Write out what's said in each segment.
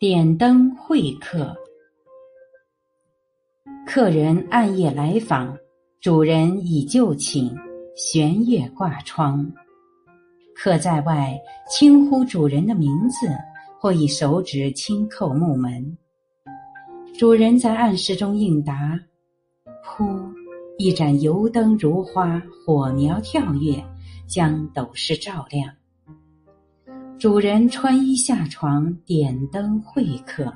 点灯会客，客人暗夜来访，主人已就寝，悬月挂窗。客在外轻呼主人的名字，或以手指轻叩木门。主人在暗室中应答：“噗！”一盏油灯如花，火苗跳跃，将斗室照亮。主人穿衣下床，点灯会客。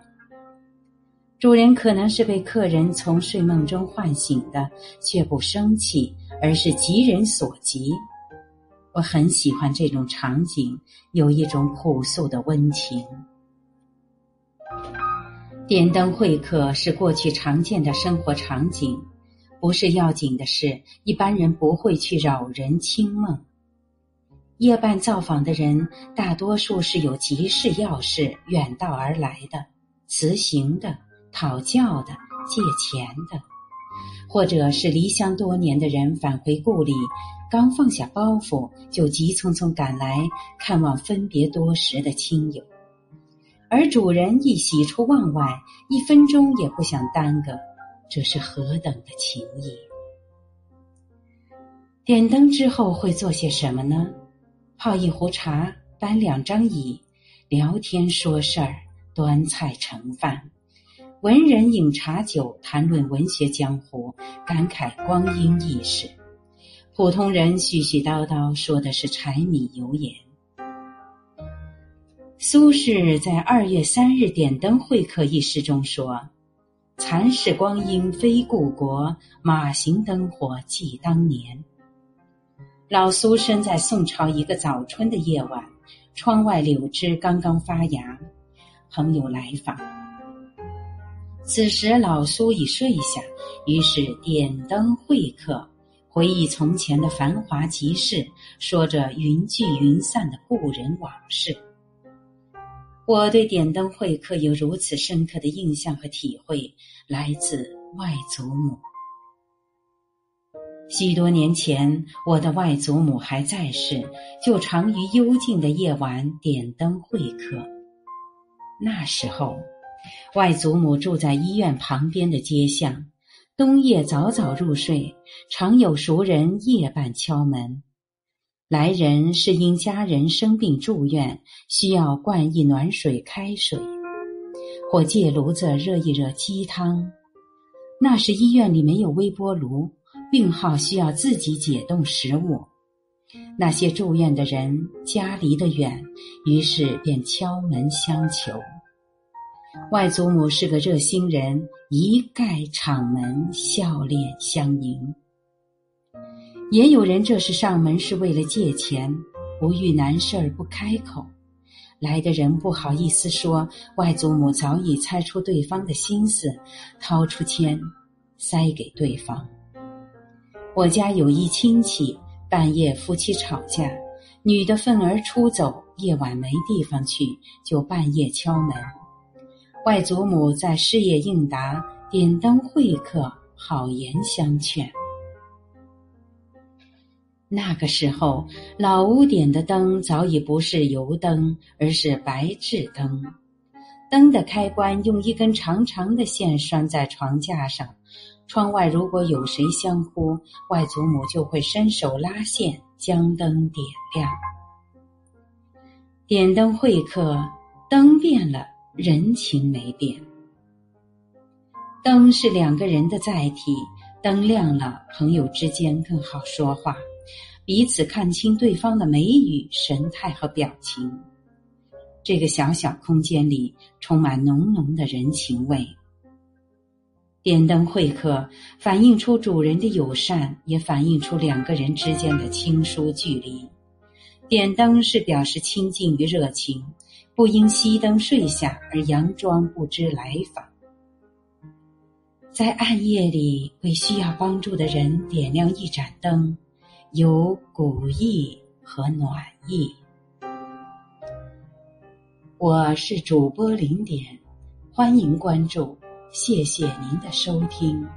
主人可能是被客人从睡梦中唤醒的，却不生气，而是急人所急。我很喜欢这种场景，有一种朴素的温情。点灯会客是过去常见的生活场景。不是要紧的是，一般人不会去扰人清梦。夜半造访的人，大多数是有急事要事远道而来的，辞行的、讨教的、借钱的，或者是离乡多年的人返回故里，刚放下包袱，就急匆匆赶来看望分别多时的亲友。而主人一喜出望外，一分钟也不想耽搁。这是何等的情谊！点灯之后会做些什么呢？泡一壶茶，搬两张椅，聊天说事儿，端菜盛饭。文人饮茶酒，谈论文学江湖，感慨光阴易逝。普通人絮絮叨叨，说的是柴米油盐。苏轼在二月三日点灯会客一诗中说。残逝光阴非故国，马行灯火记当年。老苏生在宋朝一个早春的夜晚，窗外柳枝刚刚发芽，朋友来访。此时老苏已睡下，于是点灯会客，回忆从前的繁华集市，说着云聚云散的故人往事。我对点灯会客有如此深刻的印象和体会，来自外祖母。许多年前，我的外祖母还在世，就常于幽静的夜晚点灯会客。那时候，外祖母住在医院旁边的街巷，冬夜早早入睡，常有熟人夜半敲门。来人是因家人生病住院，需要灌一暖水开水，或借炉子热一热鸡汤。那时医院里没有微波炉，病号需要自己解冻食物。那些住院的人家离得远，于是便敲门相求。外祖母是个热心人，一盖敞门，笑脸相迎。也有人这是上门是为了借钱，不遇难事儿不开口，来的人不好意思说，外祖母早已猜出对方的心思，掏出钱塞给对方。我家有一亲戚，半夜夫妻吵架，女的愤而出走，夜晚没地方去，就半夜敲门，外祖母在事业应答，点灯会客，好言相劝。那个时候，老屋点的灯早已不是油灯，而是白炽灯。灯的开关用一根长长的线拴在床架上，窗外如果有谁相呼，外祖母就会伸手拉线将灯点亮。点灯会客，灯变了，人情没变。灯是两个人的载体，灯亮了，朋友之间更好说话。彼此看清对方的眉宇、神态和表情。这个小小空间里充满浓浓的人情味。点灯会客，反映出主人的友善，也反映出两个人之间的亲疏距离。点灯是表示亲近与热情，不因熄灯睡下而佯装不知来访。在暗夜里，为需要帮助的人点亮一盏灯。有古意和暖意。我是主播零点，欢迎关注，谢谢您的收听。